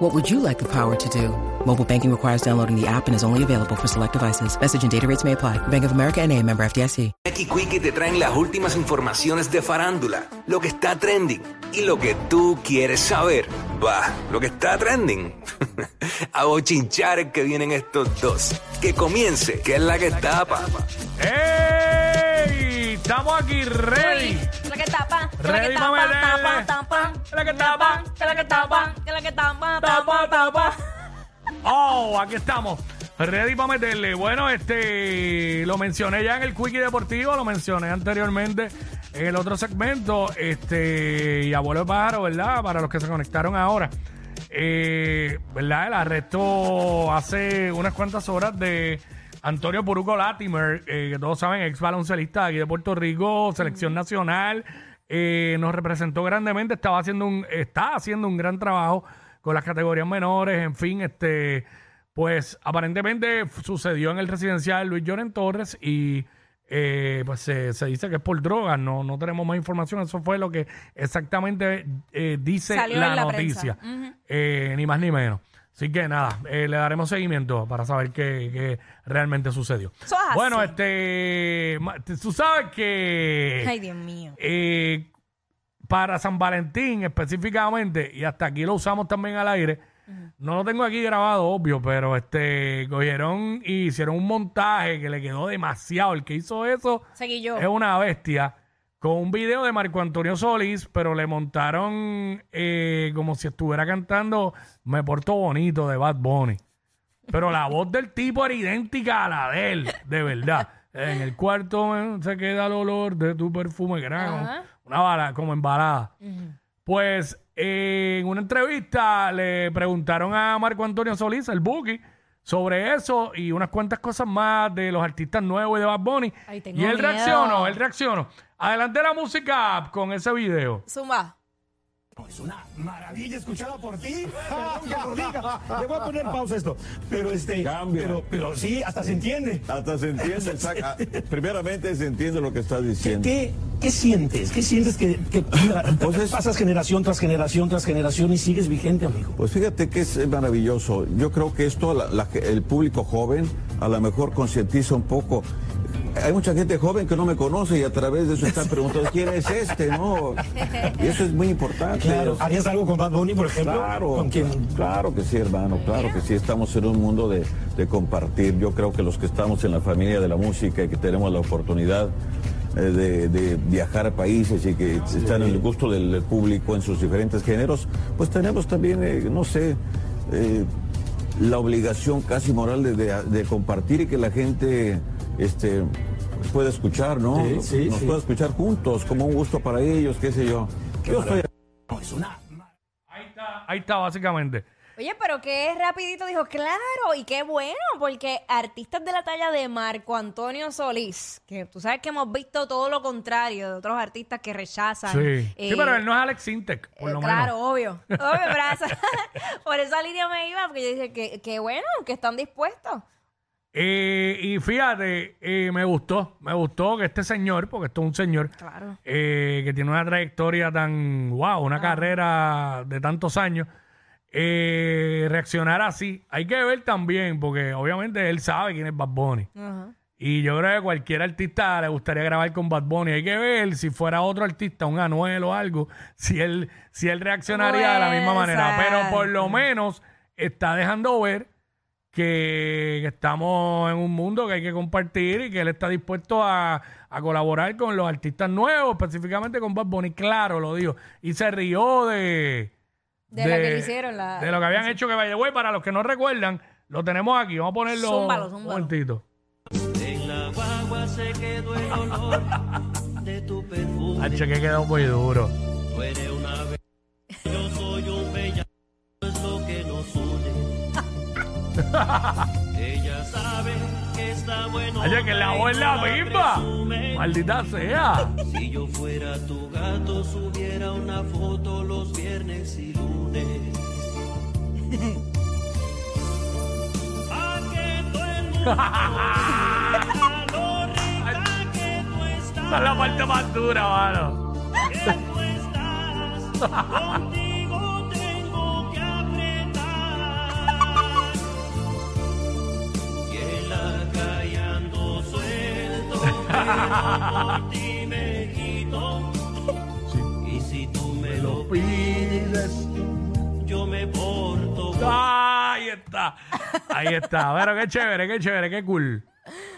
What would you like the power to do? Mobile banking requires downloading the app and is only available for select devices. Message and data rates may apply. Bank of America and a member FDIC. Aquí Quickie te traen las últimas informaciones de farándula, lo que está trending y lo que tú quieres saber. Va, lo que está trending. A bochinchar que vienen estos dos. Que comience, que es la que tapa. ¡Ey! Estamos aquí ready. La que tapa, la que pa' tapa, tapa, la que tapa, la que tapa, tapa, Tapa, tapa, tapa. Oh, aquí estamos. Ready para meterle. Bueno, este lo mencioné ya en el Quickie Deportivo, lo mencioné anteriormente en el otro segmento. Este, y abuelo de pájaro, ¿verdad? Para los que se conectaron ahora. Eh, ¿Verdad? El arresto hace unas cuantas horas de Antonio Puruco Latimer, eh, que todos saben, ex baloncelista aquí de Puerto Rico, selección nacional. eh, nos representó grandemente, estaba haciendo un, está haciendo un gran trabajo con las categorías menores, en fin, este, pues aparentemente sucedió en el residencial Luis Lloren Torres y eh, pues se, se dice que es por drogas, no, no tenemos más información, eso fue lo que exactamente eh, dice Salió la, noticia. Eh, ni más ni menos. Así que nada, eh, le daremos seguimiento para saber qué, qué realmente sucedió. Bueno, este, tú sabes que Ay, Dios mío. Para San Valentín específicamente, y hasta aquí lo usamos también al aire, no lo tengo aquí grabado, obvio, pero este cogieron y hicieron un montaje que le quedó demasiado. El que hizo eso Seguí yo. es una bestia. Con un video de Marco Antonio Solís, pero le montaron eh, como si estuviera cantando Me Porto Bonito de Bad Bunny. Pero la voz del tipo era idéntica a la de él, de verdad. En el cuarto eh, se queda el olor de tu perfume, como Ajá. Una bala, como embalada. Pues eh, en una entrevista le preguntaron a Marco Antonio Solís, el Buki, sobre eso y unas cuantas cosas más de los artistas nuevos y de Bad Bunny. Ay, tengo y él miedo. reaccionó, él reaccionó. Adelante la música con ese video. Zumba. Es una maravilla escuchada por ti. Perdón que lo diga. Le voy a poner pausa esto. Pero este. Cambia. Pero, pero sí, hasta se entiende. Hasta se entiende, exacto. Ah, Primeramente se entiende lo que estás diciendo. ¿Qué, qué sientes? ¿Qué sientes que, que Pues es- pasas generación tras generación tras generación y sigues vigente, amigo? Pues fíjate que es maravilloso. Yo creo que esto la- la- el público joven a lo mejor concientiza un poco. Hay mucha gente joven que no me conoce y a través de eso están preguntando quién es este, ¿no? Y eso es muy importante. Claro. ¿Harías algo con Bad Bunny, por ejemplo? Claro, ¿Con quién? claro que sí, hermano, claro que sí. Estamos en un mundo de, de compartir. Yo creo que los que estamos en la familia de la música y que tenemos la oportunidad eh, de, de viajar a países y que están en el gusto del público en sus diferentes géneros, pues tenemos también, eh, no sé, eh, la obligación casi moral de, de- de compartir y que la gente este, pueda escuchar, ¿no? Sí, sí, Nos sí. pueda escuchar juntos, como un gusto para ellos, qué sé yo. Yo estoy No, es una. Ahí está, ahí está básicamente. Oye, pero qué rapidito dijo, claro, y qué bueno, porque artistas de la talla de Marco Antonio Solís, que tú sabes que hemos visto todo lo contrario de otros artistas que rechazan. Sí. eh, sí, pero él no es Alex Sintek, por eh, lo claro, menos. obvio. Obvio, pero esa- por esa línea me iba, porque yo dije que, que bueno, que están dispuestos. Eh, y fíjate, eh, me gustó, me gustó que este señor, porque esto es un señor, Claro. eh, que tiene una trayectoria tan, wow, una carrera de tantos años, eh, reaccionar así. Hay que ver también, porque obviamente él sabe quién es Bad Bunny. Ajá. Y yo creo que cualquier artista le gustaría grabar con Bad Bunny. Hay que ver si fuera otro artista, un Anuel o algo, si él, si él reaccionaría de la misma manera. Pero por lo menos está dejando ver que, estamos en un mundo que hay que compartir y que él está dispuesto a, a colaborar con los artistas nuevos, específicamente con Bad Bunny. Claro, lo dijo. Y se rió de... De lo que le hicieron la- De lo que habían hecho que vaya güey. Para los que no recuerdan, lo tenemos aquí. Vamos a ponerlo Zúmbalo, un momentito. En la guagua se quedó el olor de tu perfume. H, que quedó muy duro. Tú eres Ella sabe que está bueno. Oye, que la voz es la misma. Maldita sea. Si yo fuera tu gato, subiera una foto los viernes y lunes. Pa' que todo el mundo vea lo rica que tú Esa es estás. la parte más dura, mano. que tú estás. Contigo por ti me quito. Y si tú me lo pides, yo me porto. Ah, Ahí está. Ahí está. Pero qué chévere, qué chévere, qué cool.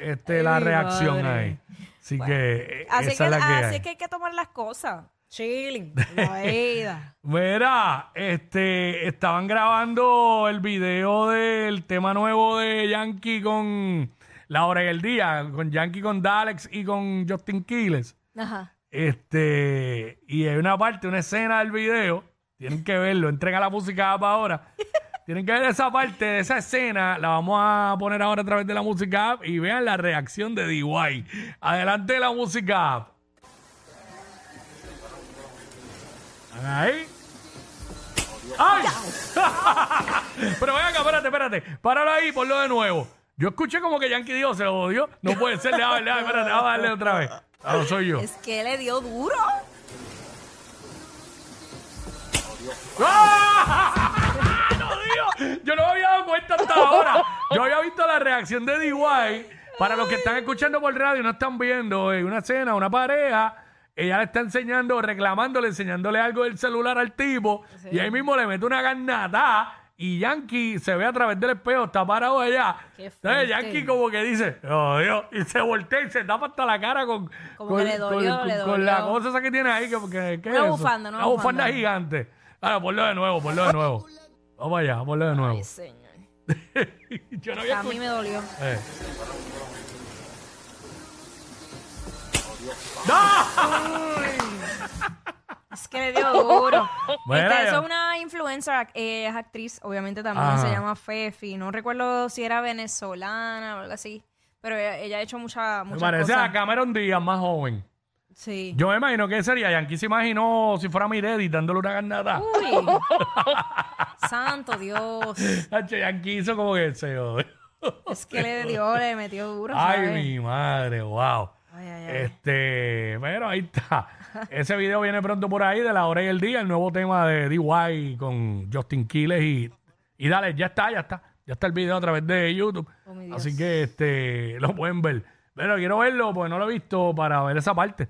Este, la mi reacción madre. ahí. Así que eh, Así, esa que, es la que así hay. que hay que tomar las cosas. Chilling. La vida. Mira, este, estaban grabando el video del tema nuevo de Yankee con La Hora y el Día, con Yankee con Dalex y con Justin Quiles. Ajá. Este, y hay una parte, una escena del video, tienen que verlo, entrega la música app ahora. Tienen que ver esa parte de esa escena, la vamos a poner ahora a través de la música app y vean la reacción de DY. Adelante de la música app. ¿Están ahí? ¡Ay! Pero ven acá, espérate, espérate. Páralo ahí, ponlo de nuevo. Yo escuché como que Yankee dijo, se lo odió. No puede ser, déjame, déjame, espérate, a darle otra vez. Ah, no soy yo. Es que le dio duro. ¡Ah! ¡No, Dios! Yo no me había dado cuenta hasta ahora. Yo había visto la reacción de DY. Para los que están escuchando por radio y no están viendo eh, una cena, una pareja, ella le está enseñando, reclamándole, enseñándole algo del celular al tipo. Y ahí mismo le mete una garnata. Y Yankee se ve a través del espejo, está parado allá. Qué Entonces. Yankee como que dice, oh Dios, y se voltea y se tapa hasta la cara con, Como con, que le dolió, con- le con la dolió. cosa esa que tiene ahí. Que, que- ¿qué Una es bufanda, una Una bufanda bufanda. gigante. Ahora, ponlo de nuevo, ponlo de nuevo. Vamos allá, ponlo de nuevo. Ay, señor. Yo no había A mí me dolió. eh. ¡No! Es que le dio duro. Bueno, Esta- ya. eso es una influencer, eh, es actriz, obviamente también Ajá. se llama Fefi. No recuerdo si era venezolana o algo así. Pero ella, ella ha hecho mucha, Me muchas parece cosas. a Cameron Díaz más joven. Sí. Yo me imagino que sería. Yankee se imaginó si fuera Miredi dándole una garnata. Uy. Santo Dios. Yankee hizo como que se. Es que le dio, le metió duro. Ay, ¿sabes? mi madre, wow. Ay, ay, ay. Este, pero ahí está. Ese video viene pronto por ahí de la hora y el día, el nuevo tema de DY con Justin Quiles y, y dale, ya está, ya está. Ya está el video a través de YouTube. Oh. Así que este lo pueden ver. Pero quiero verlo porque no lo he visto para ver esa parte.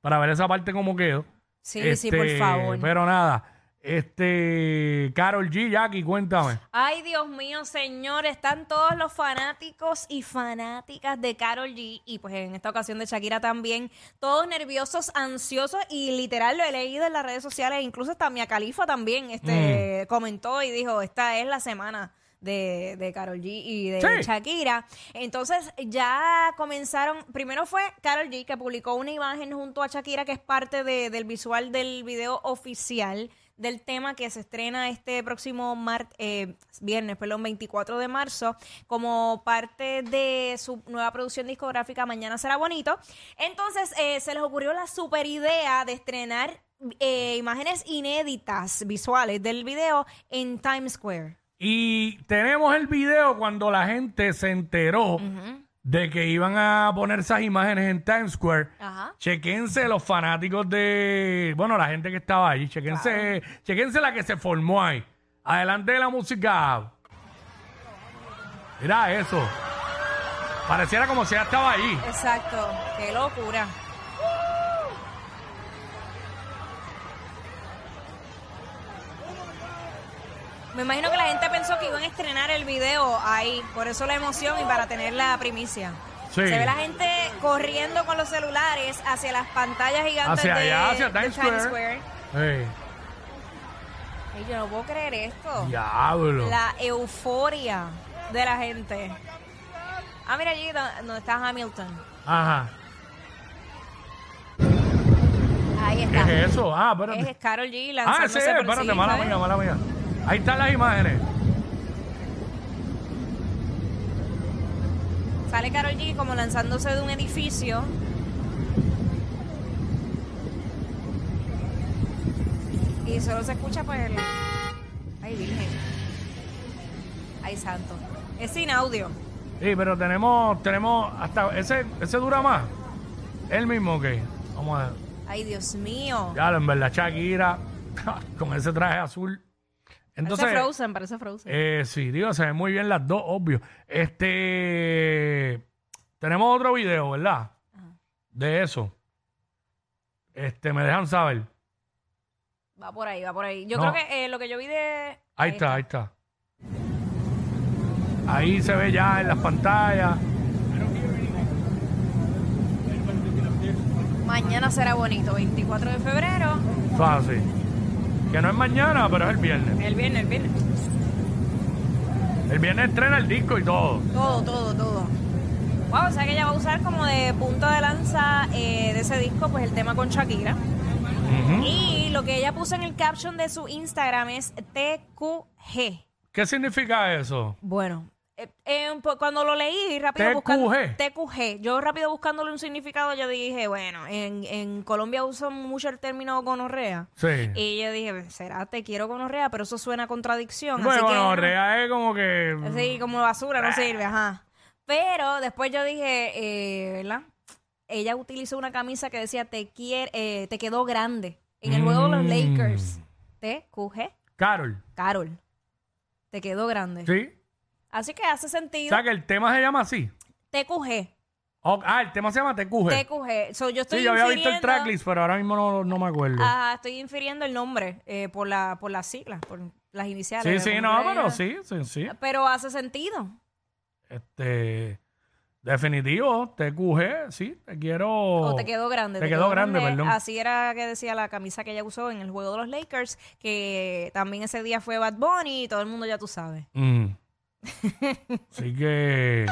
Para ver esa parte cómo quedó. Sí, sí, por Este, favor. Pero nada. Este, Carol G, Jackie, cuéntame. Ay, Dios mío, señor, están todos los fanáticos y fanáticas de Carol G y pues en esta ocasión de Shakira también, todos nerviosos, ansiosos y literal lo he leído en las redes sociales, incluso hasta Mia Khalifa también este, comentó y dijo, esta es la semana de, de Carol G y de Sí. Shakira. Entonces ya comenzaron, primero fue Carol G que publicó una imagen junto a Shakira que es parte de- del visual del video oficial del tema que se estrena este próximo mar- eh, viernes, perdón, 24 de marzo, como parte de su nueva producción discográfica Mañana será bonito. Entonces eh, se les ocurrió la super idea de estrenar eh, imágenes inéditas visuales del video en Times Square. Y tenemos el video cuando la gente se enteró de que iban a poner esas imágenes en Times Square. Ajá. Chequense los fanáticos de. Bueno, la gente que estaba ahí. Chequense, chequense la que se formó ahí. Adelante de la música. Mira eso. Pareciera como si ya estaba ahí. Exacto, qué locura. Me imagino que la gente pensó que iban a estrenar el video ahí, por eso la emoción y para tener la primicia. Sí. Se ve la gente corriendo con los celulares hacia las pantallas gigantes Hacia de, allá, hacia de Times Square. Ey, Ay, yo no puedo creer esto. diablo. La euforia de la gente. Ah, mira allí do- donde está Hamilton. Ajá. Ahí ¿Qué está. es eso? Ah, espérate. Es Carol G Ah, ese es, espérate, mala mía, mala mía. Ahí están las imágenes. Sale Carol G como lanzándose de un edificio. Y solo se escucha pues el... Ay, virgen. Ay, santo. Es sin audio. Sí, pero tenemos, tenemos hasta ese, ese dura más. El mismo que. Vamos a ver. Ay, Dios mío. Ya, en verdad, Shakira, con ese traje azul. Entonces, parece Frozen, parece Frozen. eh, sí, digo, se ven muy bien las dos, obvio. Este, tenemos otro video, ¿verdad? De eso. Este, me dejan saber. Va por ahí, va por ahí. Yo No. creo que eh, lo que yo vi de... Ahí está, ahí está. Ahí se ve ya en las pantallas. Mañana será bonito, 24 de febrero. Fácil. Que no es mañana, pero es el viernes. El viernes, el viernes. El viernes estrena el disco y todo. Todo, todo, todo. Wow, o sea que ella va a usar como de punto de lanza eh, de ese disco, pues el tema con Shakira. Y lo que ella puso en el caption de su Instagram es TQG. ¿Qué significa eso? Bueno, eh, eh, cuando lo leí rápido buscando TQG, yo rápido buscándole un significado, yo dije, bueno, en, en Colombia usan mucho el término gonorrea. Sí. Y yo dije, será te quiero gonorrea, pero eso suena a contradicción. así Bueno, que- bueno, Rea es como que. Sí, como basura, no sirve, ajá. Pero después yo dije, eh, ¿verdad? Ella utilizó una camisa que decía, te, quiere, eh, te quedó grande. En el juego de los Mm. Lakers. TQG, Carol. Carol. Te quedó grande. Sí. Así que hace O sentido. sea que el tema se llama así. TQG. Oh, ah, el tema se llama TQG. TQG. So, yo estoy Sí, yo había visto el tracklist, pero ahora mismo no, no me acuerdo. Ajá, estoy infiriendo el nombre eh, por, la, por las siglas, por las iniciales. sí, sí, no, era. pero sí, sí, sí. Pero hace sentido. Este. Definitivo, TQG, sí, te quiero. O te quedó grande. Te quedó grande, perdón. Así era que decía la camisa que ella usó en el juego de los Lakers, que también ese día fue Bad Bunny y todo el mundo ya tú sabes. Mm. Así que.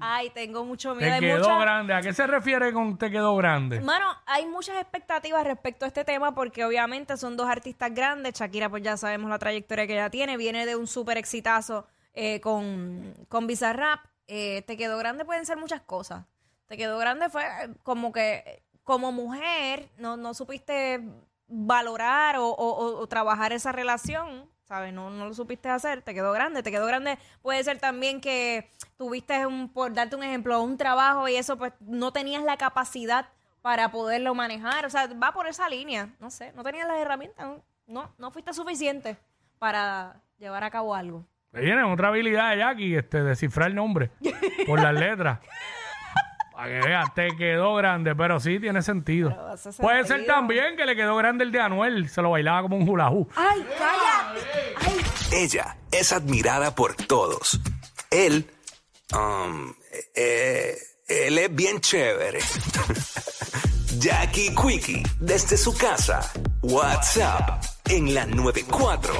Ay, tengo mucho miedo. Te quedó mucha- grande. ¿A qué se refiere con te quedó grande? Mano, hay muchas expectativas respecto a este tema porque obviamente son dos artistas grandes. Shakira, pues ya sabemos la trayectoria que ella tiene. Viene de un súper exitazo eh, con, con Bizarrap. Eh, te quedó grande pueden ser muchas cosas. Te quedó grande fue eh, como que como mujer no, no supiste valorar o- o trabajar esa relación. ¿Sabes? No, no lo supiste hacer, te quedó grande, te quedó grande. Puede ser también que tuviste, un, por darte un ejemplo, un trabajo y eso, pues no tenías la capacidad para poderlo manejar. O sea, va por esa línea. No sé, no tenías las herramientas. No, no, fuiste suficiente para llevar a cabo algo. Viene otra habilidad de Jackie, este, descifrar el nombre por las letras. Para que veas, te quedó grande, pero sí tiene sentido. Pero hace Puede ser sentido. también que le quedó grande el de Anuel, se lo bailaba como un hula hoop. ¡Ay, cállate! ¡Ay! Ella es admirada por todos. Él, um, eh, él es bien chévere. Jackie Quickie, desde su casa. WhatsApp en la 94.